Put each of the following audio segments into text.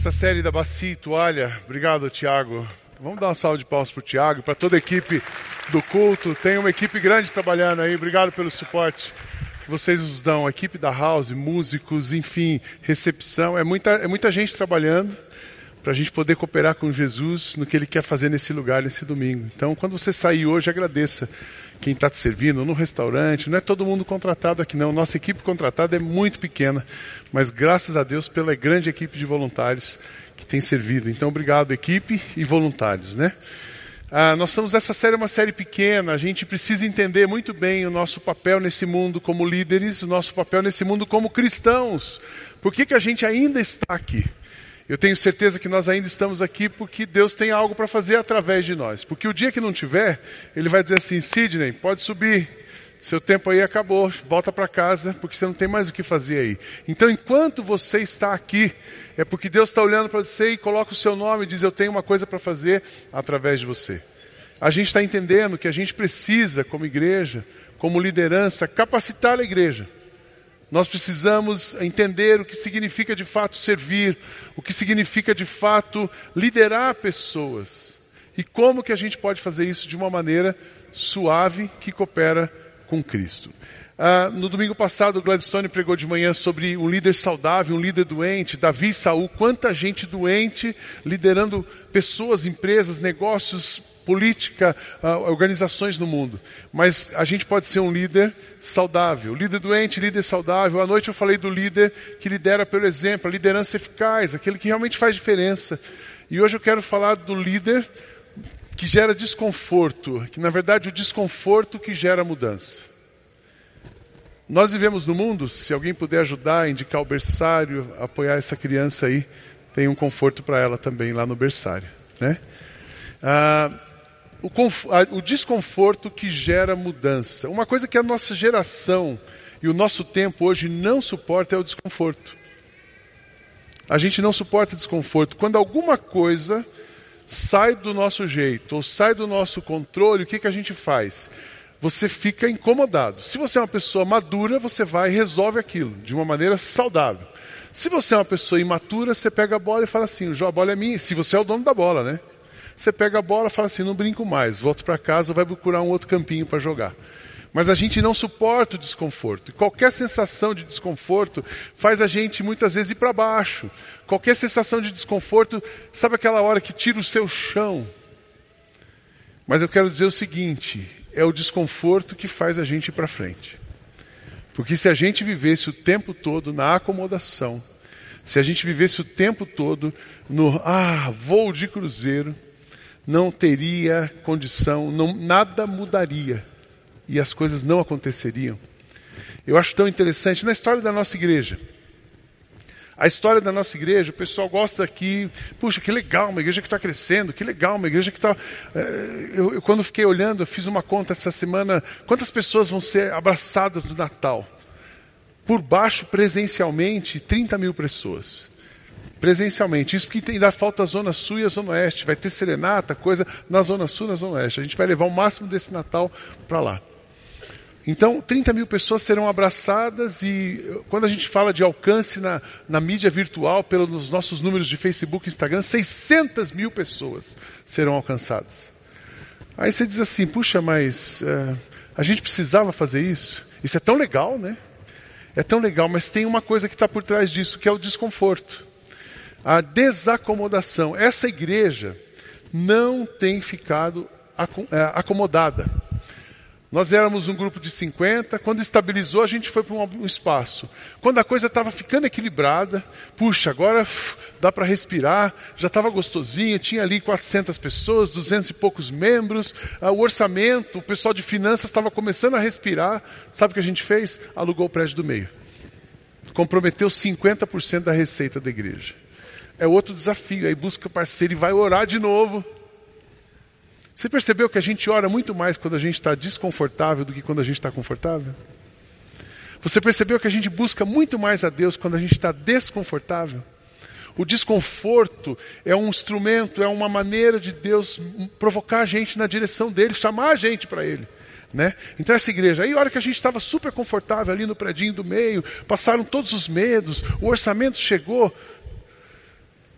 Essa série da Bacia e Toalha, obrigado Tiago. Vamos dar uma salva de palmas para o Tiago, para toda a equipe do culto. Tem uma equipe grande trabalhando aí, obrigado pelo suporte que vocês nos dão. A equipe da House, músicos, enfim, recepção. É muita, é muita gente trabalhando para a gente poder cooperar com Jesus no que Ele quer fazer nesse lugar, nesse domingo. Então, quando você sair hoje, agradeça quem está te servindo no restaurante. Não é todo mundo contratado aqui, não. Nossa equipe contratada é muito pequena, mas graças a Deus pela grande equipe de voluntários que tem servido. Então, obrigado, equipe e voluntários, né? Ah, nós estamos, essa série é uma série pequena, a gente precisa entender muito bem o nosso papel nesse mundo como líderes, o nosso papel nesse mundo como cristãos. Por que, que a gente ainda está aqui? Eu tenho certeza que nós ainda estamos aqui porque Deus tem algo para fazer através de nós. Porque o dia que não tiver, Ele vai dizer assim: Sidney, pode subir, seu tempo aí acabou, volta para casa, porque você não tem mais o que fazer aí. Então, enquanto você está aqui, é porque Deus está olhando para você e coloca o seu nome e diz: Eu tenho uma coisa para fazer através de você. A gente está entendendo que a gente precisa, como igreja, como liderança, capacitar a igreja nós precisamos entender o que significa de fato servir, o que significa de fato liderar pessoas. E como que a gente pode fazer isso de uma maneira suave que coopera com Cristo. Ah, no domingo passado, o Gladstone pregou de manhã sobre um líder saudável, um líder doente, Davi e Saul. Quanta gente doente liderando pessoas, empresas, negócios, política, uh, organizações no mundo. Mas a gente pode ser um líder saudável. Líder doente, líder saudável. À noite eu falei do líder que lidera pelo exemplo, a liderança eficaz, aquele que realmente faz diferença. E hoje eu quero falar do líder que gera desconforto, que na verdade o desconforto que gera mudança. Nós vivemos no mundo, se alguém puder ajudar, indicar o berçário, apoiar essa criança aí, tem um conforto para ela também lá no berçário, né? Ah, o, o desconforto que gera mudança. Uma coisa que a nossa geração e o nosso tempo hoje não suporta é o desconforto. A gente não suporta desconforto. Quando alguma coisa sai do nosso jeito ou sai do nosso controle, o que, que a gente faz? Você fica incomodado. Se você é uma pessoa madura, você vai e resolve aquilo de uma maneira saudável. Se você é uma pessoa imatura, você pega a bola e fala assim: a bola é minha. Se você é o dono da bola, né? Você pega a bola fala assim: não brinco mais, volto para casa, vai procurar um outro campinho para jogar. Mas a gente não suporta o desconforto. Qualquer sensação de desconforto faz a gente muitas vezes ir para baixo. Qualquer sensação de desconforto, sabe aquela hora que tira o seu chão? Mas eu quero dizer o seguinte: é o desconforto que faz a gente ir para frente. Porque se a gente vivesse o tempo todo na acomodação, se a gente vivesse o tempo todo no ah, voo de cruzeiro, não teria condição, não, nada mudaria e as coisas não aconteceriam. Eu acho tão interessante na história da nossa igreja. A história da nossa igreja, o pessoal gosta aqui, puxa, que legal, uma igreja que está crescendo, que legal, uma igreja que está. Eh, eu, eu, quando fiquei olhando, eu fiz uma conta essa semana, quantas pessoas vão ser abraçadas no Natal? Por baixo, presencialmente, 30 mil pessoas presencialmente. Isso porque ainda falta a Zona Sul e a Zona Oeste. Vai ter serenata, coisa na Zona Sul e na Zona Oeste. A gente vai levar o máximo desse Natal para lá. Então, 30 mil pessoas serão abraçadas e quando a gente fala de alcance na, na mídia virtual, pelos nossos números de Facebook e Instagram, 600 mil pessoas serão alcançadas. Aí você diz assim, puxa, mas uh, a gente precisava fazer isso? Isso é tão legal, né? É tão legal, mas tem uma coisa que está por trás disso, que é o desconforto a desacomodação. Essa igreja não tem ficado é, acomodada. Nós éramos um grupo de 50, quando estabilizou, a gente foi para um espaço. Quando a coisa estava ficando equilibrada, puxa, agora dá para respirar, já estava gostosinho, tinha ali 400 pessoas, 200 e poucos membros, ah, o orçamento, o pessoal de finanças estava começando a respirar. Sabe o que a gente fez? Alugou o prédio do meio. Comprometeu 50% da receita da igreja é outro desafio. Aí busca parceiro e vai orar de novo. Você percebeu que a gente ora muito mais quando a gente está desconfortável do que quando a gente está confortável? Você percebeu que a gente busca muito mais a Deus quando a gente está desconfortável? O desconforto é um instrumento, é uma maneira de Deus provocar a gente na direção dele, chamar a gente para ele. Né? Então essa igreja, aí a hora que a gente estava super confortável ali no predinho do meio, passaram todos os medos, o orçamento chegou,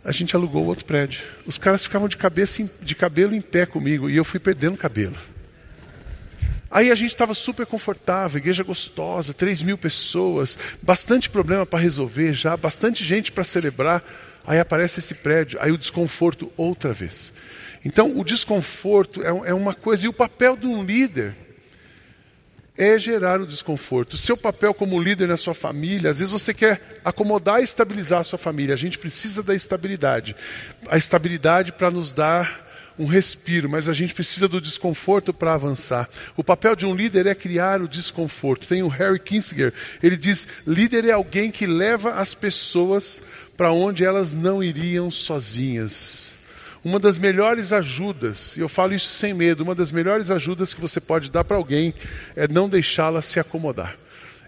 a gente alugou outro prédio. Os caras ficavam de cabeça de cabelo em pé comigo e eu fui perdendo cabelo. Aí a gente estava super confortável, igreja gostosa, 3 mil pessoas, bastante problema para resolver já, bastante gente para celebrar. Aí aparece esse prédio, aí o desconforto outra vez. Então o desconforto é, é uma coisa, e o papel de um líder é gerar o desconforto. O seu papel como líder na sua família, às vezes você quer acomodar e estabilizar a sua família. A gente precisa da estabilidade. A estabilidade para nos dar um respiro, mas a gente precisa do desconforto para avançar. O papel de um líder é criar o desconforto. Tem o Harry Kinsinger, ele diz: líder é alguém que leva as pessoas para onde elas não iriam sozinhas. Uma das melhores ajudas, e eu falo isso sem medo, uma das melhores ajudas que você pode dar para alguém é não deixá-la se acomodar.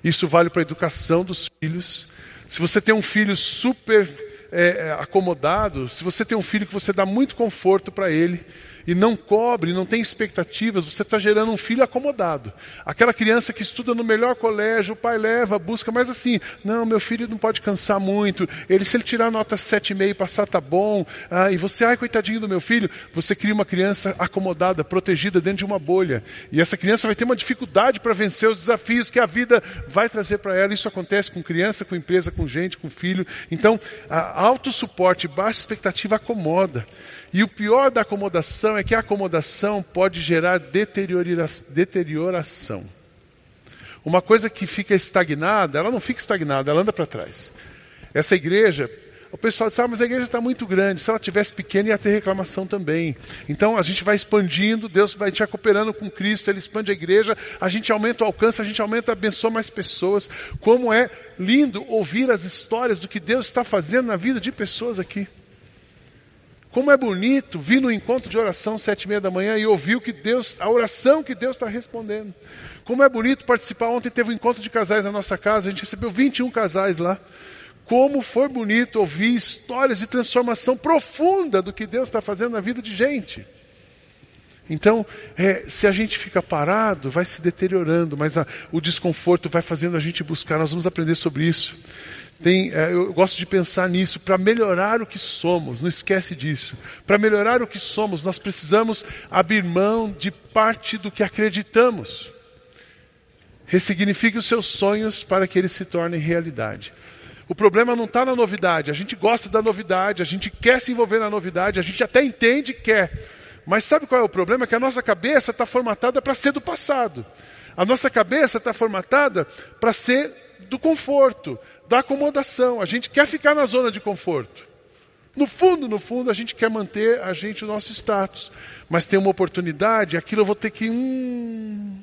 Isso vale para a educação dos filhos. Se você tem um filho super é, acomodado, se você tem um filho que você dá muito conforto para ele, e não cobre, não tem expectativas, você está gerando um filho acomodado. Aquela criança que estuda no melhor colégio, o pai leva, busca, mas assim, não, meu filho não pode cansar muito. Ele, se ele tirar nota 7,5 e passar, tá bom. Ah, e você, ai, coitadinho do meu filho, você cria uma criança acomodada, protegida dentro de uma bolha. E essa criança vai ter uma dificuldade para vencer os desafios que a vida vai trazer para ela. Isso acontece com criança, com empresa, com gente, com filho. Então, alto suporte, baixa expectativa acomoda. E o pior da acomodação é que a acomodação pode gerar deterioração. Uma coisa que fica estagnada, ela não fica estagnada, ela anda para trás. Essa igreja, o pessoal diz, ah, mas a igreja está muito grande. Se ela tivesse pequena, ia ter reclamação também. Então a gente vai expandindo, Deus vai te cooperando com Cristo, Ele expande a igreja, a gente aumenta o alcance, a gente aumenta, abençoa mais pessoas. Como é lindo ouvir as histórias do que Deus está fazendo na vida de pessoas aqui. Como é bonito vir no encontro de oração sete e meia da manhã e ouvir o que Deus, a oração que Deus está respondendo. Como é bonito participar. Ontem teve um encontro de casais na nossa casa, a gente recebeu 21 casais lá. Como foi bonito ouvir histórias de transformação profunda do que Deus está fazendo na vida de gente. Então, é, se a gente fica parado, vai se deteriorando, mas a, o desconforto vai fazendo a gente buscar. Nós vamos aprender sobre isso. Tem, é, eu gosto de pensar nisso, para melhorar o que somos, não esquece disso. Para melhorar o que somos, nós precisamos abrir mão de parte do que acreditamos. Ressignifique os seus sonhos para que eles se tornem realidade. O problema não está na novidade. A gente gosta da novidade, a gente quer se envolver na novidade, a gente até entende que quer. Mas sabe qual é o problema? É que a nossa cabeça está formatada para ser do passado. A nossa cabeça está formatada para ser do conforto, da acomodação. A gente quer ficar na zona de conforto. No fundo, no fundo, a gente quer manter a gente o nosso status. Mas tem uma oportunidade, aquilo eu vou ter que. Hum...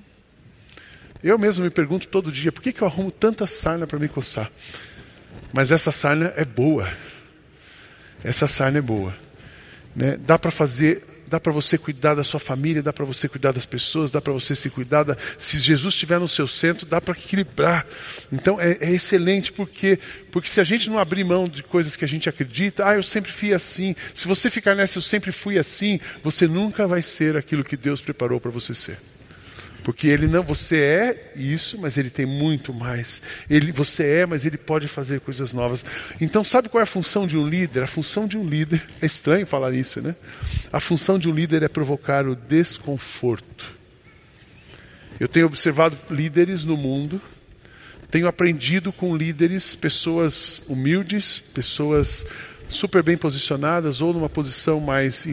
Eu mesmo me pergunto todo dia, por que, que eu arrumo tanta sarna para me coçar? Mas essa sarna é boa. Essa sarna é boa. Né? Dá para fazer dá para você cuidar da sua família, dá para você cuidar das pessoas, dá para você se cuidar. Da... Se Jesus estiver no seu centro, dá para equilibrar. Então é, é, excelente porque porque se a gente não abrir mão de coisas que a gente acredita, ah, eu sempre fui assim. Se você ficar nessa, eu sempre fui assim, você nunca vai ser aquilo que Deus preparou para você ser. Porque ele não, você é isso, mas ele tem muito mais. Ele, você é, mas ele pode fazer coisas novas. Então, sabe qual é a função de um líder? A função de um líder, é estranho falar isso, né? A função de um líder é provocar o desconforto. Eu tenho observado líderes no mundo, tenho aprendido com líderes, pessoas humildes, pessoas super bem posicionadas ou numa posição mais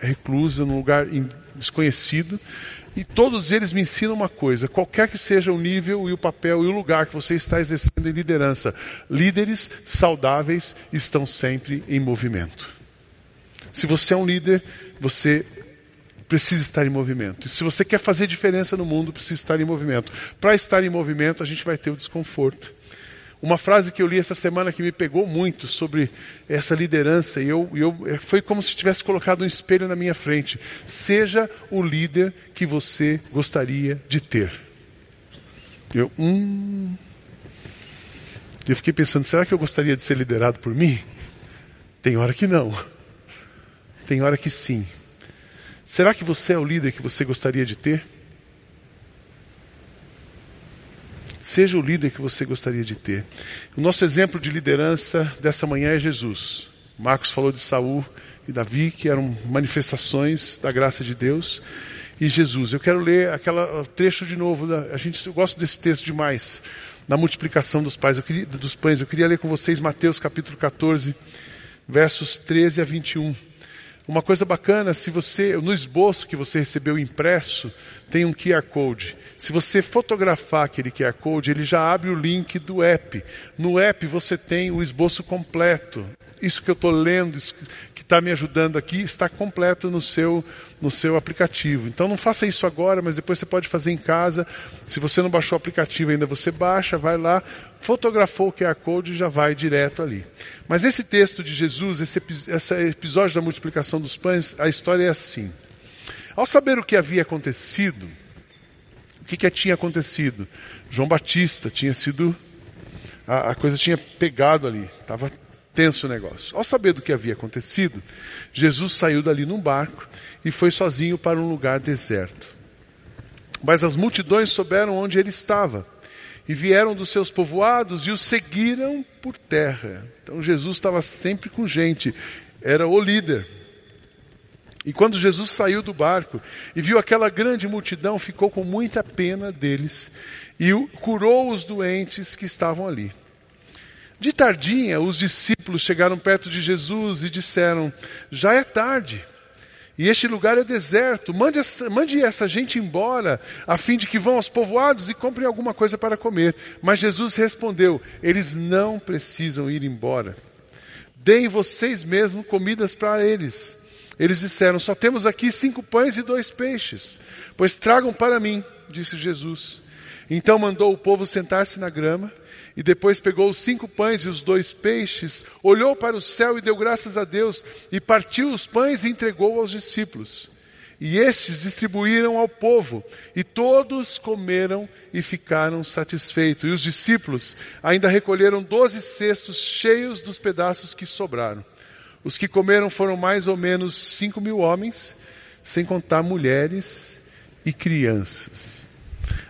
reclusa, num lugar desconhecido, e todos eles me ensinam uma coisa: qualquer que seja o nível e o papel e o lugar que você está exercendo em liderança, líderes saudáveis estão sempre em movimento. Se você é um líder, você precisa estar em movimento. E se você quer fazer diferença no mundo, precisa estar em movimento. Para estar em movimento, a gente vai ter o desconforto. Uma frase que eu li essa semana que me pegou muito sobre essa liderança, e eu, eu, é, foi como se tivesse colocado um espelho na minha frente. Seja o líder que você gostaria de ter. Eu, hum. Eu fiquei pensando, será que eu gostaria de ser liderado por mim? Tem hora que não. Tem hora que sim. Será que você é o líder que você gostaria de ter? Seja o líder que você gostaria de ter. O nosso exemplo de liderança dessa manhã é Jesus. Marcos falou de Saul e Davi, que eram manifestações da graça de Deus, e Jesus. Eu quero ler aquele trecho de novo. A gente eu gosto desse texto demais. Na multiplicação dos, pais, eu queria, dos pães. Eu queria ler com vocês Mateus capítulo 14, versos 13 a 21. Uma coisa bacana, se você, no esboço que você recebeu impresso, tem um QR Code. Se você fotografar aquele QR Code, ele já abre o link do app. No app você tem o esboço completo. Isso que eu estou lendo, que está me ajudando aqui, está completo no seu, no seu aplicativo. Então não faça isso agora, mas depois você pode fazer em casa. Se você não baixou o aplicativo ainda, você baixa, vai lá, fotografou o QR Code e já vai direto ali. Mas esse texto de Jesus, esse, esse episódio da multiplicação dos pães, a história é assim. Ao saber o que havia acontecido, o que, que tinha acontecido? João Batista tinha sido. A, a coisa tinha pegado ali, estava tenso o negócio. Ao saber do que havia acontecido, Jesus saiu dali num barco e foi sozinho para um lugar deserto. Mas as multidões souberam onde ele estava e vieram dos seus povoados e o seguiram por terra. Então Jesus estava sempre com gente, era o líder. E quando Jesus saiu do barco e viu aquela grande multidão, ficou com muita pena deles e curou os doentes que estavam ali. De tardinha, os discípulos chegaram perto de Jesus e disseram: Já é tarde. E este lugar é deserto. Mande essa, mande essa gente embora, a fim de que vão aos povoados e comprem alguma coisa para comer. Mas Jesus respondeu: Eles não precisam ir embora. Deem vocês mesmos comidas para eles. Eles disseram: Só temos aqui cinco pães e dois peixes. Pois tragam para mim, disse Jesus. Então mandou o povo sentar-se na grama, e depois pegou os cinco pães e os dois peixes, olhou para o céu e deu graças a Deus, e partiu os pães e entregou aos discípulos. E estes distribuíram ao povo, e todos comeram e ficaram satisfeitos. E os discípulos ainda recolheram doze cestos cheios dos pedaços que sobraram. Os que comeram foram mais ou menos cinco mil homens, sem contar mulheres e crianças.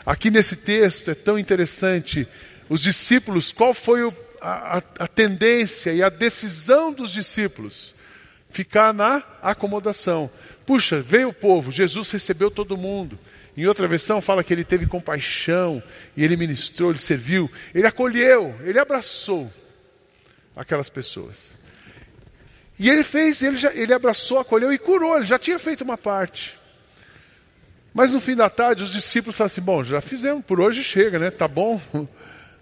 Aqui nesse texto é tão interessante, os discípulos, qual foi o, a, a tendência e a decisão dos discípulos? Ficar na acomodação. Puxa, veio o povo, Jesus recebeu todo mundo. Em outra versão fala que ele teve compaixão e ele ministrou, ele serviu, ele acolheu, ele abraçou aquelas pessoas. E ele fez, ele, já, ele abraçou, acolheu e curou, ele já tinha feito uma parte. Mas no fim da tarde, os discípulos falaram assim: bom, já fizemos, por hoje chega, né? Tá bom.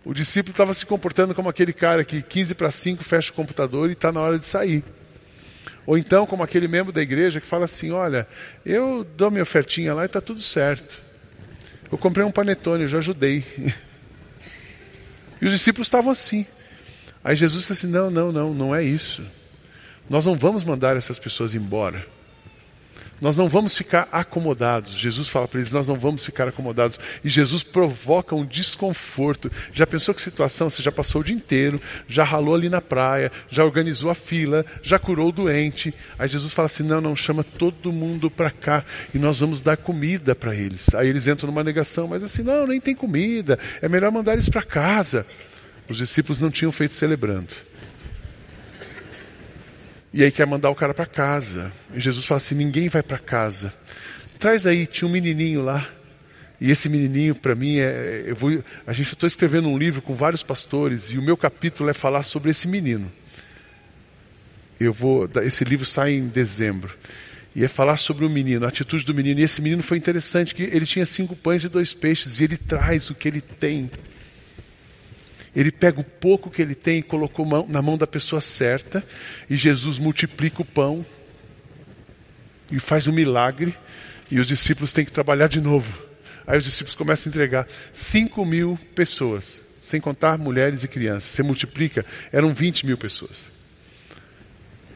O discípulo estava se comportando como aquele cara que 15 para 5 fecha o computador e está na hora de sair. Ou então, como aquele membro da igreja que fala assim: olha, eu dou minha ofertinha lá e está tudo certo. Eu comprei um panetone, eu já ajudei. E os discípulos estavam assim. Aí Jesus disse assim: não, não, não, não é isso. Nós não vamos mandar essas pessoas embora. Nós não vamos ficar acomodados. Jesus fala para eles: nós não vamos ficar acomodados. E Jesus provoca um desconforto. Já pensou que situação? Você já passou o dia inteiro, já ralou ali na praia, já organizou a fila, já curou o doente. Aí Jesus fala assim: não, não, chama todo mundo para cá e nós vamos dar comida para eles. Aí eles entram numa negação, mas assim: não, nem tem comida, é melhor mandar eles para casa. Os discípulos não tinham feito celebrando. E aí quer mandar o cara para casa. E Jesus fala assim: ninguém vai para casa. Traz aí, tinha um menininho lá. E esse menininho, para mim, é, eu vou, a gente estou escrevendo um livro com vários pastores e o meu capítulo é falar sobre esse menino. Eu vou, esse livro sai em dezembro e é falar sobre o menino, a atitude do menino. E esse menino foi interessante que ele tinha cinco pães e dois peixes e ele traz o que ele tem. Ele pega o pouco que ele tem e colocou na mão da pessoa certa, e Jesus multiplica o pão e faz um milagre, e os discípulos têm que trabalhar de novo. Aí os discípulos começam a entregar 5 mil pessoas, sem contar mulheres e crianças. Você multiplica, eram 20 mil pessoas.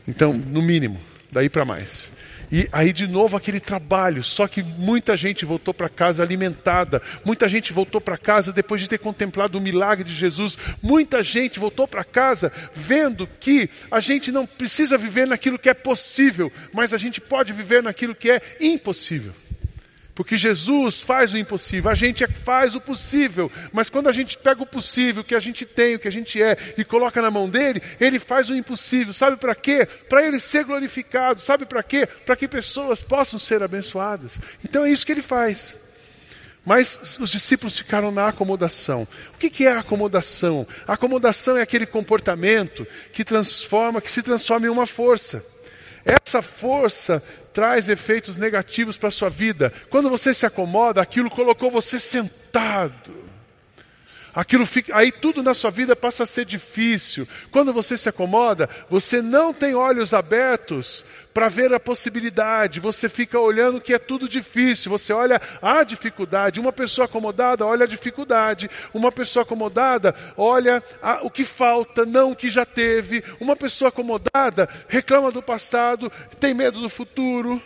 Então, no mínimo, daí para mais. E aí de novo aquele trabalho, só que muita gente voltou para casa alimentada, muita gente voltou para casa depois de ter contemplado o milagre de Jesus, muita gente voltou para casa vendo que a gente não precisa viver naquilo que é possível, mas a gente pode viver naquilo que é impossível. Porque Jesus faz o impossível, a gente é faz o possível, mas quando a gente pega o possível, que a gente tem, o que a gente é, e coloca na mão dele, ele faz o impossível. Sabe para quê? Para ele ser glorificado. Sabe para quê? Para que pessoas possam ser abençoadas. Então é isso que ele faz. Mas os discípulos ficaram na acomodação. O que é a acomodação? A acomodação é aquele comportamento que transforma, que se transforma em uma força. Essa força traz efeitos negativos para a sua vida. Quando você se acomoda, aquilo colocou você sentado. Aquilo fica, aí tudo na sua vida passa a ser difícil. Quando você se acomoda, você não tem olhos abertos para ver a possibilidade. Você fica olhando que é tudo difícil. Você olha a dificuldade. Uma pessoa acomodada olha a dificuldade. Uma pessoa acomodada olha a, o que falta, não o que já teve. Uma pessoa acomodada reclama do passado, tem medo do futuro.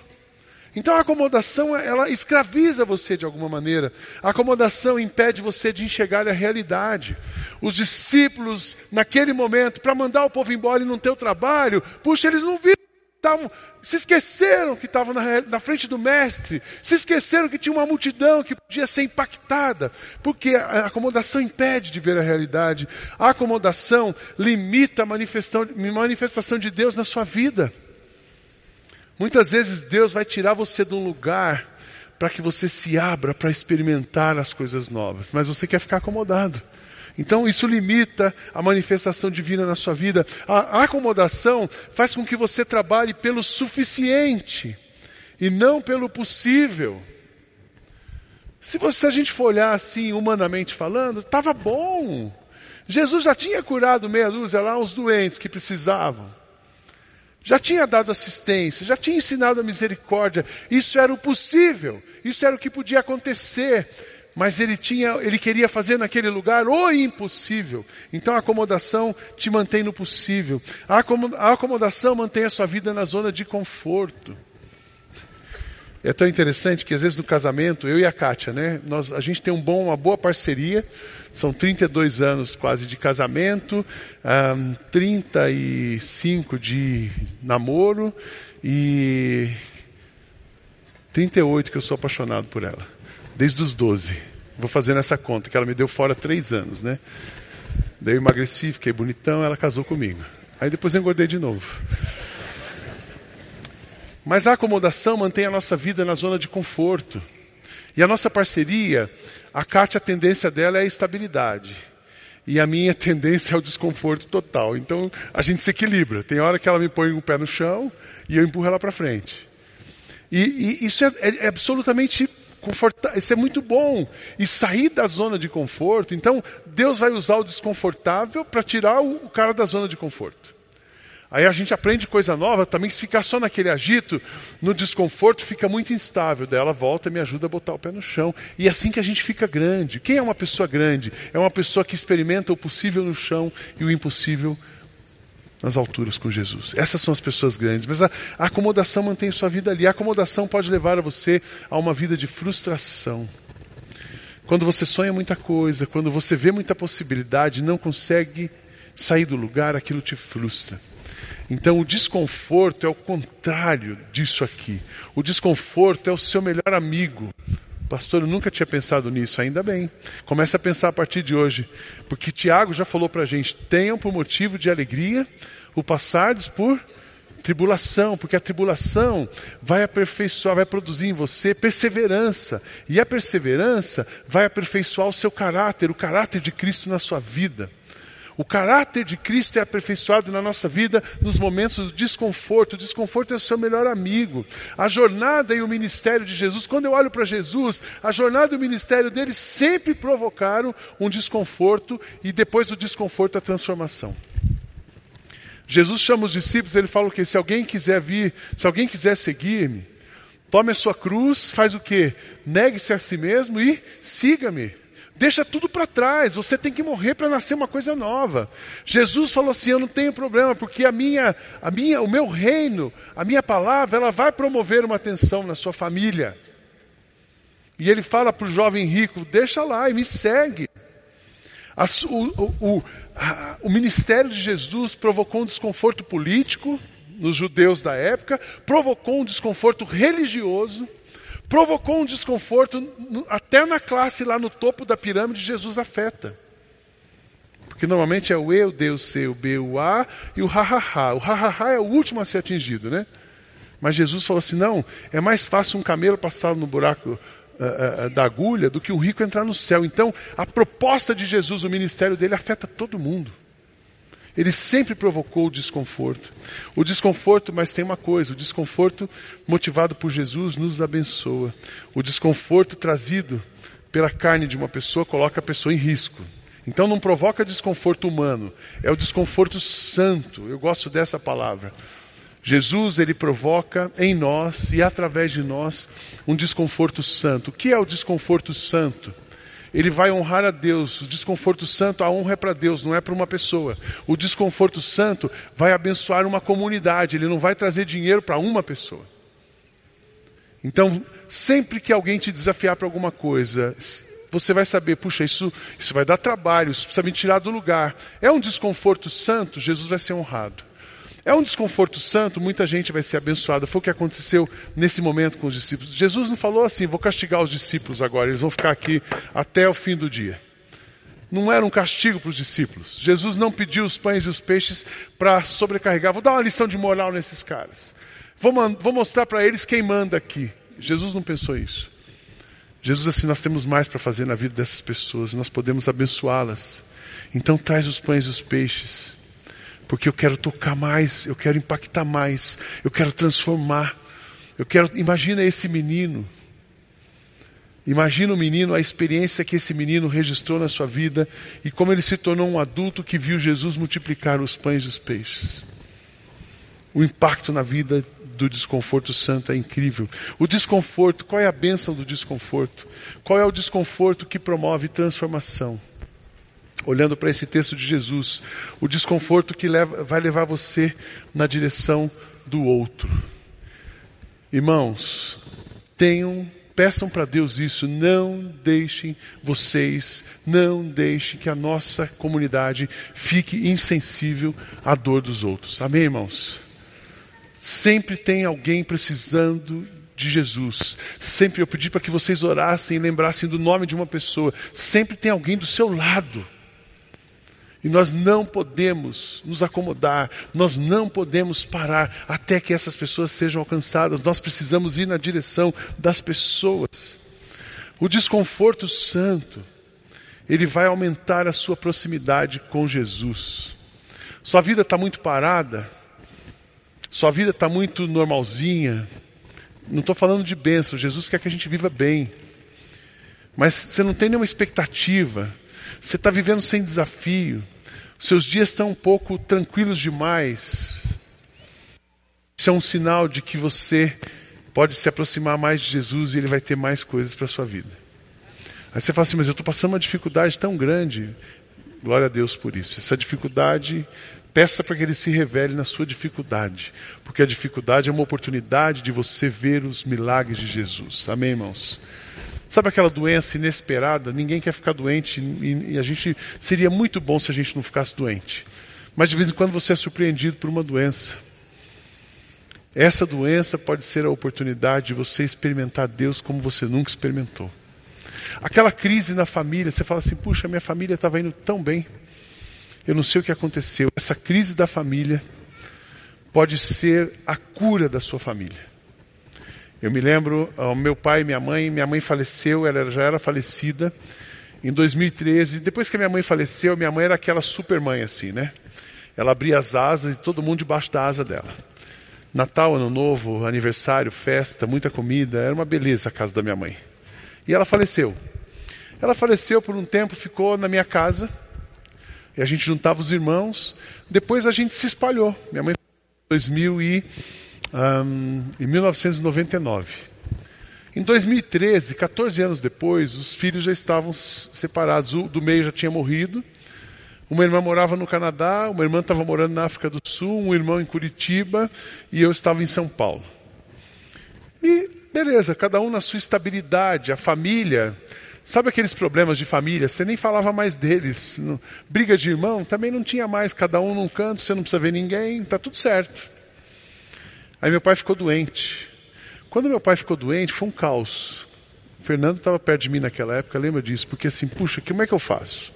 Então a acomodação, ela escraviza você de alguma maneira. A acomodação impede você de enxergar a realidade. Os discípulos, naquele momento, para mandar o povo embora e não ter o trabalho, puxa, eles não viram, tavam, se esqueceram que estavam na, na, frente do mestre, se esqueceram que tinha uma multidão que podia ser impactada, porque a acomodação impede de ver a realidade. A acomodação limita a manifestação, manifestação de Deus na sua vida. Muitas vezes Deus vai tirar você de um lugar para que você se abra para experimentar as coisas novas, mas você quer ficar acomodado. Então isso limita a manifestação divina na sua vida. A acomodação faz com que você trabalhe pelo suficiente e não pelo possível. Se, você, se a gente for olhar assim, humanamente falando, estava bom. Jesus já tinha curado meia dúzia lá os doentes que precisavam já tinha dado assistência, já tinha ensinado a misericórdia. Isso era o possível, isso era o que podia acontecer. Mas ele tinha, ele queria fazer naquele lugar o impossível. Então a acomodação te mantém no possível. A acomodação mantém a sua vida na zona de conforto. É tão interessante que às vezes no casamento, eu e a Kátia, né, nós, a gente tem um bom, uma boa parceria. São 32 anos quase de casamento, um, 35 de namoro e 38 que eu sou apaixonado por ela. Desde os 12. Vou fazendo essa conta, que ela me deu fora três anos, né? Daí eu emagreci, fiquei bonitão, ela casou comigo. Aí depois eu engordei de novo. Mas a acomodação mantém a nossa vida na zona de conforto. E a nossa parceria a Kátia, a tendência dela é a estabilidade. E a minha tendência é o desconforto total. Então a gente se equilibra. Tem hora que ela me põe o pé no chão e eu empurro ela para frente. E, e isso é, é, é absolutamente confortável, isso é muito bom. E sair da zona de conforto. Então Deus vai usar o desconfortável para tirar o, o cara da zona de conforto. Aí a gente aprende coisa nova, também se ficar só naquele agito, no desconforto, fica muito instável. Daí ela volta e me ajuda a botar o pé no chão. E é assim que a gente fica grande. Quem é uma pessoa grande? É uma pessoa que experimenta o possível no chão e o impossível nas alturas com Jesus. Essas são as pessoas grandes. Mas a, a acomodação mantém sua vida ali. A acomodação pode levar a você a uma vida de frustração. Quando você sonha muita coisa, quando você vê muita possibilidade, não consegue sair do lugar, aquilo te frustra. Então o desconforto é o contrário disso aqui. O desconforto é o seu melhor amigo. Pastor, eu nunca tinha pensado nisso, ainda bem. Comece a pensar a partir de hoje. Porque Tiago já falou para a gente: tenham por motivo de alegria o passardes por tribulação, porque a tribulação vai aperfeiçoar, vai produzir em você perseverança. E a perseverança vai aperfeiçoar o seu caráter, o caráter de Cristo na sua vida. O caráter de Cristo é aperfeiçoado na nossa vida nos momentos do desconforto. O desconforto é o seu melhor amigo. A jornada e o ministério de Jesus, quando eu olho para Jesus, a jornada e o ministério dele sempre provocaram um desconforto e depois do desconforto a transformação. Jesus chama os discípulos, ele fala o que? Se alguém quiser vir, se alguém quiser seguir-me, tome a sua cruz, faz o que? Negue-se a si mesmo e siga-me. Deixa tudo para trás, você tem que morrer para nascer uma coisa nova. Jesus falou assim: "Eu não tenho problema, porque a minha, a minha, o meu reino, a minha palavra, ela vai promover uma tensão na sua família". E ele fala para o jovem rico: "Deixa lá e me segue". O, o, o, a, o ministério de Jesus provocou um desconforto político nos judeus da época, provocou um desconforto religioso Provocou um desconforto até na classe lá no topo da pirâmide, Jesus afeta. Porque normalmente é o E, o C, o B, o A e o ha-ha-ha. O ha-ha-ha é o último a ser atingido, né? Mas Jesus falou assim: não, é mais fácil um camelo passar no buraco uh, uh, da agulha do que um rico entrar no céu. Então, a proposta de Jesus, o ministério dele, afeta todo mundo. Ele sempre provocou o desconforto. O desconforto, mas tem uma coisa: o desconforto motivado por Jesus nos abençoa. O desconforto trazido pela carne de uma pessoa coloca a pessoa em risco. Então não provoca desconforto humano, é o desconforto santo. Eu gosto dessa palavra. Jesus ele provoca em nós e através de nós um desconforto santo. O que é o desconforto santo? Ele vai honrar a Deus. O desconforto santo, a honra é para Deus, não é para uma pessoa. O desconforto santo vai abençoar uma comunidade, ele não vai trazer dinheiro para uma pessoa. Então, sempre que alguém te desafiar para alguma coisa, você vai saber, puxa, isso, isso vai dar trabalho, isso precisa me tirar do lugar. É um desconforto santo, Jesus vai ser honrado. É um desconforto santo, muita gente vai ser abençoada. Foi o que aconteceu nesse momento com os discípulos. Jesus não falou assim: vou castigar os discípulos agora, eles vão ficar aqui até o fim do dia. Não era um castigo para os discípulos. Jesus não pediu os pães e os peixes para sobrecarregar. Vou dar uma lição de moral nesses caras. Vou, vou mostrar para eles quem manda aqui. Jesus não pensou isso. Jesus, assim, nós temos mais para fazer na vida dessas pessoas, nós podemos abençoá-las. Então, traz os pães e os peixes porque eu quero tocar mais, eu quero impactar mais, eu quero transformar. Eu quero, imagina esse menino. Imagina o menino, a experiência que esse menino registrou na sua vida e como ele se tornou um adulto que viu Jesus multiplicar os pães e os peixes. O impacto na vida do desconforto santo é incrível. O desconforto, qual é a bênção do desconforto? Qual é o desconforto que promove transformação? Olhando para esse texto de Jesus, o desconforto que leva, vai levar você na direção do outro. Irmãos, tenham, peçam para Deus isso, não deixem vocês, não deixem que a nossa comunidade fique insensível à dor dos outros. Amém, irmãos? Sempre tem alguém precisando de Jesus. Sempre eu pedi para que vocês orassem e lembrassem do nome de uma pessoa. Sempre tem alguém do seu lado e nós não podemos nos acomodar, nós não podemos parar até que essas pessoas sejam alcançadas. Nós precisamos ir na direção das pessoas. O desconforto santo, ele vai aumentar a sua proximidade com Jesus. Sua vida está muito parada, sua vida está muito normalzinha. Não estou falando de bênção, Jesus quer que a gente viva bem. Mas você não tem nenhuma expectativa, você está vivendo sem desafio. Seus dias estão um pouco tranquilos demais. Isso é um sinal de que você pode se aproximar mais de Jesus e Ele vai ter mais coisas para a sua vida. Aí você fala assim, mas eu estou passando uma dificuldade tão grande. Glória a Deus por isso. Essa dificuldade, peça para que Ele se revele na sua dificuldade. Porque a dificuldade é uma oportunidade de você ver os milagres de Jesus. Amém, irmãos? Sabe aquela doença inesperada? Ninguém quer ficar doente e, a gente seria muito bom se a gente não ficasse doente. Mas de vez em quando você é surpreendido por uma doença. Essa doença pode ser a oportunidade de você experimentar Deus como você nunca experimentou. Aquela crise na família, você fala assim: puxa, minha família estava indo tão bem. Eu não sei o que aconteceu. Essa crise da família pode ser a cura da sua família. Eu me lembro, o meu pai e minha mãe, minha mãe faleceu, ela já era falecida em 2013. Depois que a minha mãe faleceu, minha mãe era aquela super mãe assim, né? Ela abria as asas e todo mundo debaixo da asa dela. Natal, Ano Novo, aniversário, festa, muita comida, era uma beleza a casa da minha mãe. E ela faleceu. Ela faleceu por um tempo, ficou na minha casa, e a gente juntava os irmãos. Depois a gente se espalhou. Minha mãe em 2000 e um, em 1999. Em 2013, 14 anos depois, os filhos já estavam separados. O do meio já tinha morrido. Uma irmã morava no Canadá, uma irmã estava morando na África do Sul, um irmão em Curitiba e eu estava em São Paulo. E beleza, cada um na sua estabilidade, a família. Sabe aqueles problemas de família? Você nem falava mais deles. Briga de irmão também não tinha mais, cada um num canto, você não precisa ver ninguém, está tudo certo. Aí meu pai ficou doente. Quando meu pai ficou doente, foi um caos. O Fernando estava perto de mim naquela época, lembra disso? Porque assim, puxa, como é que eu faço?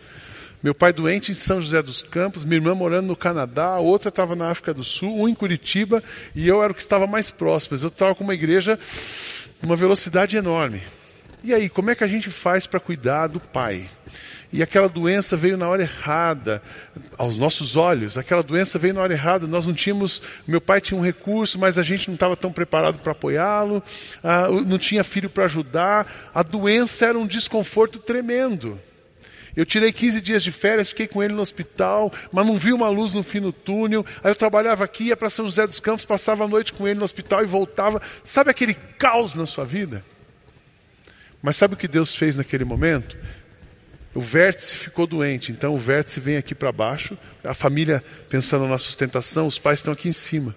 Meu pai doente em São José dos Campos, minha irmã morando no Canadá, outra estava na África do Sul, um em Curitiba, e eu era o que estava mais próximo. Eu estava com uma igreja numa velocidade enorme. E aí, como é que a gente faz para cuidar do pai? E aquela doença veio na hora errada, aos nossos olhos. Aquela doença veio na hora errada. Nós não tínhamos. Meu pai tinha um recurso, mas a gente não estava tão preparado para apoiá-lo. Ah, não tinha filho para ajudar. A doença era um desconforto tremendo. Eu tirei 15 dias de férias, fiquei com ele no hospital, mas não vi uma luz no fim do túnel. Aí eu trabalhava aqui, ia para São José dos Campos, passava a noite com ele no hospital e voltava. Sabe aquele caos na sua vida? Mas sabe o que Deus fez naquele momento? O vértice ficou doente, então o vértice vem aqui para baixo, a família pensando na sustentação, os pais estão aqui em cima.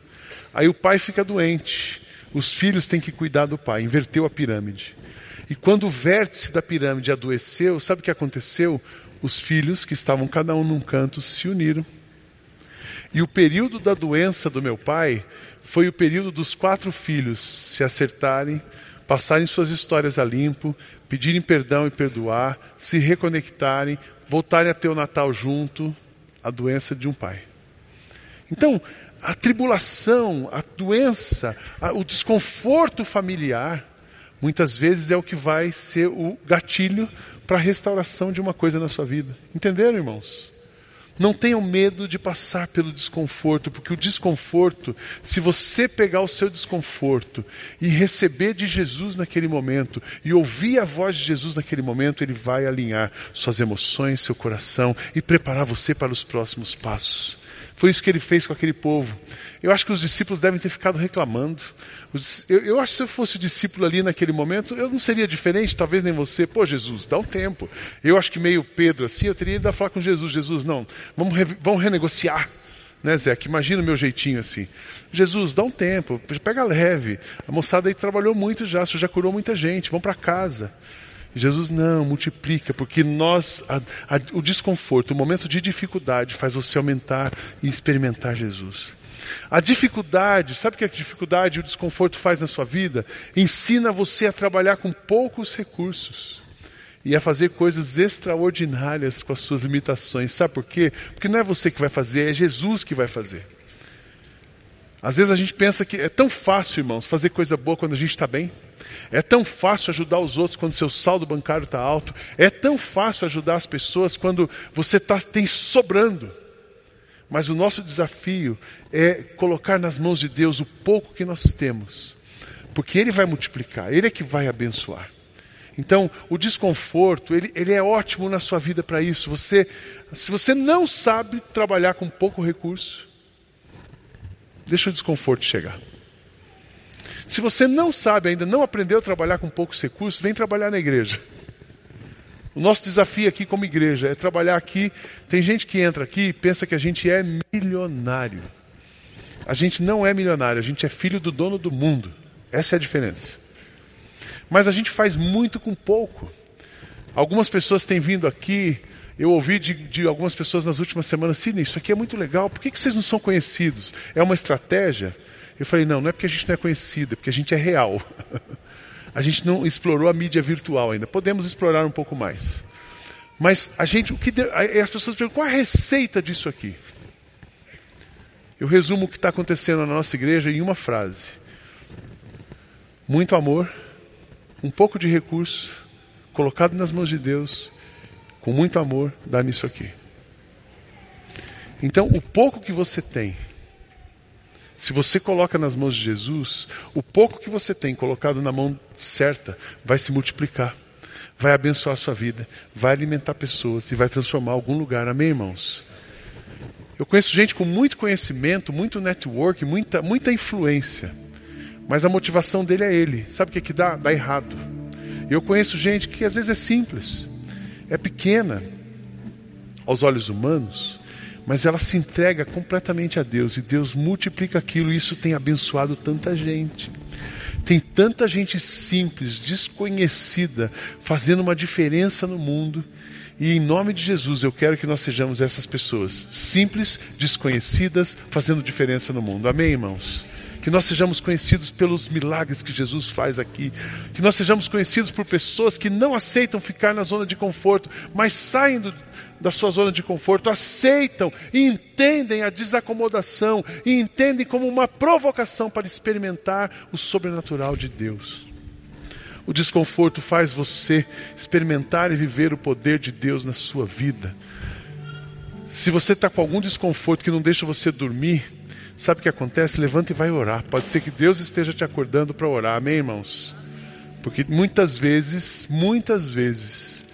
Aí o pai fica doente, os filhos têm que cuidar do pai, inverteu a pirâmide. E quando o vértice da pirâmide adoeceu, sabe o que aconteceu? Os filhos, que estavam cada um num canto, se uniram. E o período da doença do meu pai foi o período dos quatro filhos se acertarem, passarem suas histórias a limpo, pedirem perdão e perdoar, se reconectarem, voltarem a ter o Natal junto, a doença de um pai. Então, a tribulação, a doença, a, o desconforto familiar, muitas vezes é o que vai ser o gatilho para a restauração de uma coisa na sua vida. Entenderam, irmãos? Não tenham medo de passar pelo desconforto, porque o desconforto, se você pegar o seu desconforto e receber de Jesus naquele momento, e ouvir a voz de Jesus naquele momento, ele vai alinhar suas emoções, seu coração e preparar você para os próximos passos. Foi isso que ele fez com aquele povo. Eu acho que os discípulos devem ter ficado reclamando. Eu, eu, acho que se eu fosse discípulo ali naquele momento, eu não seria diferente, talvez nem você. Pô, Jesus, dá um tempo. Eu acho que meio Pedro assim, eu teria ido a falar com Jesus. Jesus, não, vamos, re, vamos renegociar. Né? Que imagina o meu jeitinho assim. Jesus, dá um tempo, pega leve. A moçada aí trabalhou muito já, você já curou muita gente, vamos para casa. Jesus não, multiplica, porque nós, a, a, o desconforto, o momento de dificuldade faz você aumentar e experimentar Jesus. A dificuldade, sabe o que a dificuldade e o desconforto faz na sua vida? Ensina você a trabalhar com poucos recursos e a fazer coisas extraordinárias com as suas limitações. Sabe por quê? Porque não é você que vai fazer, é Jesus que vai fazer. Às vezes a gente pensa que é tão fácil, irmãos, fazer coisa boa quando a gente está bem. É tão fácil ajudar os outros quando seu saldo bancário está alto. É tão fácil ajudar as pessoas quando você tá, tem sobrando. Mas o nosso desafio é colocar nas mãos de Deus o pouco que nós temos. Porque Ele vai multiplicar, Ele é que vai abençoar. Então, o desconforto, ele, ele é ótimo na sua vida para isso. Você, se você não sabe trabalhar com pouco recurso, deixa o desconforto chegar. Se você não sabe ainda, não aprendeu a trabalhar com poucos recursos, vem trabalhar na igreja. O nosso desafio aqui como igreja é trabalhar aqui. Tem gente que entra aqui e pensa que a gente é milionário. A gente não é milionário, a gente é filho do dono do mundo. Essa é a diferença. Mas a gente faz muito com pouco. Algumas pessoas têm vindo aqui, eu ouvi de, de algumas pessoas nas últimas semanas, Sidney, isso aqui é muito legal, por que, que vocês não são conhecidos? É uma estratégia? Eu falei, não, não é porque a gente não é conhecido, é porque a gente é real. a gente não explorou a mídia virtual ainda. Podemos explorar um pouco mais. Mas a gente, o que as pessoas perguntam, qual a receita disso aqui? Eu resumo o que está acontecendo na nossa igreja em uma frase: muito amor, um pouco de recurso, colocado nas mãos de Deus, com muito amor, dá nisso aqui. Então, o pouco que você tem, se você coloca nas mãos de Jesus, o pouco que você tem colocado na mão certa vai se multiplicar, vai abençoar a sua vida, vai alimentar pessoas e vai transformar algum lugar. Amém, irmãos? Eu conheço gente com muito conhecimento, muito network, muita, muita influência, mas a motivação dele é ele. Sabe o que, é que dá? Dá errado. Eu conheço gente que às vezes é simples, é pequena aos olhos humanos, mas ela se entrega completamente a Deus e Deus multiplica aquilo e isso tem abençoado tanta gente. Tem tanta gente simples, desconhecida, fazendo uma diferença no mundo. E em nome de Jesus eu quero que nós sejamos essas pessoas, simples, desconhecidas, fazendo diferença no mundo. Amém, irmãos? Que nós sejamos conhecidos pelos milagres que Jesus faz aqui. Que nós sejamos conhecidos por pessoas que não aceitam ficar na zona de conforto, mas saem do, da sua zona de conforto, aceitam e entendem a desacomodação e entendem como uma provocação para experimentar o sobrenatural de Deus. O desconforto faz você experimentar e viver o poder de Deus na sua vida. Se você está com algum desconforto que não deixa você dormir, sabe o que acontece? Levanta e vai orar. Pode ser que Deus esteja te acordando para orar, amém, irmãos? Porque muitas vezes, muitas vezes,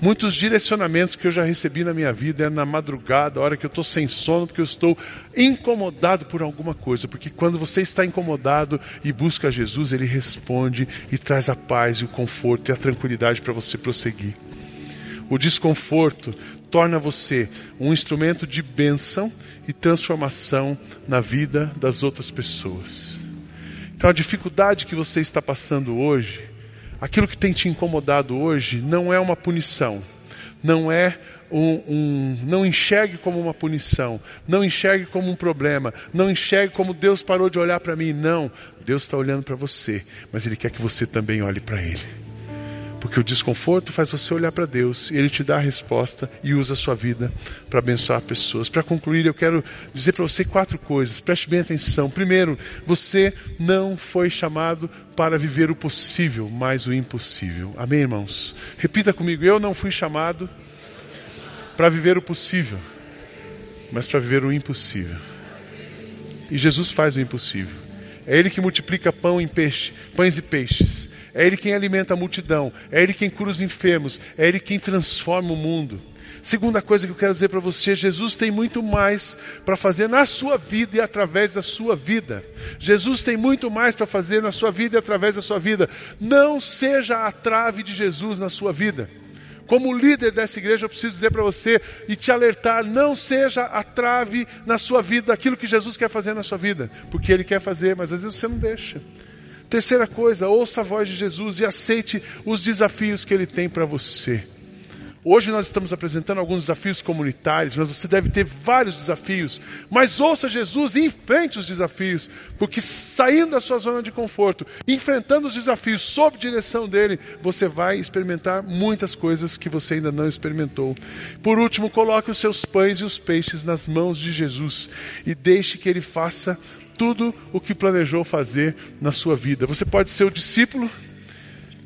muitos direcionamentos que eu já recebi na minha vida é na madrugada, a hora que eu estou sem sono, porque eu estou incomodado por alguma coisa. Porque quando você está incomodado e busca Jesus, Ele responde e traz a paz e o conforto e a tranquilidade para você prosseguir. O desconforto torna você um instrumento de bênção e transformação na vida das outras pessoas. Então, a dificuldade que você está passando hoje, aquilo que tem te incomodado hoje, não é uma punição, não é um, um, não enxergue como uma punição, não enxergue como um problema, não enxergue como Deus parou de olhar para mim. Não, Deus está olhando para você, mas Ele quer que você também olhe para Ele. Porque o desconforto faz você olhar para Deus e Ele te dá a resposta e usa a sua vida para abençoar pessoas. Para concluir, eu quero dizer para você quatro coisas, preste bem atenção. Primeiro, você não foi chamado para viver o possível, mas o impossível. Amém, irmãos? Repita comigo: eu não fui chamado para viver o possível, mas para viver o impossível. E Jesus faz o impossível. É Ele que multiplica pão em peixe, pães e peixes. É Ele quem alimenta a multidão. É Ele quem cura os enfermos. É Ele quem transforma o mundo. Segunda coisa que eu quero dizer para você: Jesus tem muito mais para fazer na sua vida e através da sua vida. Jesus tem muito mais para fazer na sua vida e através da sua vida. Não seja a trave de Jesus na sua vida. Como líder dessa igreja, eu preciso dizer para você e te alertar: não seja a trave na sua vida daquilo que Jesus quer fazer na sua vida, porque Ele quer fazer, mas às vezes você não deixa. Terceira coisa, ouça a voz de Jesus e aceite os desafios que ele tem para você. Hoje nós estamos apresentando alguns desafios comunitários, mas você deve ter vários desafios. Mas ouça Jesus e enfrente os desafios, porque saindo da sua zona de conforto, enfrentando os desafios sob direção dele, você vai experimentar muitas coisas que você ainda não experimentou. Por último, coloque os seus pães e os peixes nas mãos de Jesus e deixe que ele faça tudo o que planejou fazer na sua vida. Você pode ser o discípulo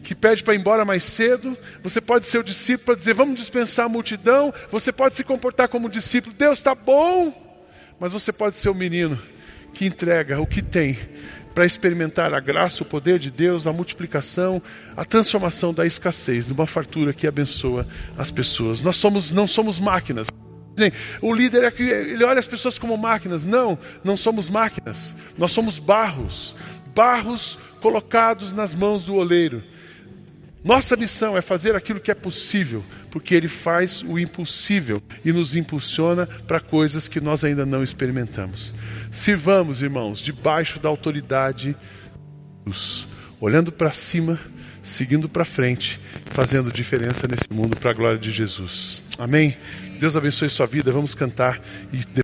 que pede para ir embora mais cedo, você pode ser o discípulo para dizer vamos dispensar a multidão, você pode se comportar como discípulo, Deus está bom, mas você pode ser o menino que entrega o que tem para experimentar a graça, o poder de Deus, a multiplicação, a transformação da escassez numa fartura que abençoa as pessoas. Nós somos, não somos máquinas. O líder é que ele olha as pessoas como máquinas. Não, não somos máquinas. Nós somos barros, barros colocados nas mãos do oleiro. Nossa missão é fazer aquilo que é possível, porque Ele faz o impossível e nos impulsiona para coisas que nós ainda não experimentamos. Sirvamos, irmãos, debaixo da autoridade, olhando para cima, seguindo para frente, fazendo diferença nesse mundo para a glória de Jesus. Amém? Deus abençoe sua vida. Vamos cantar e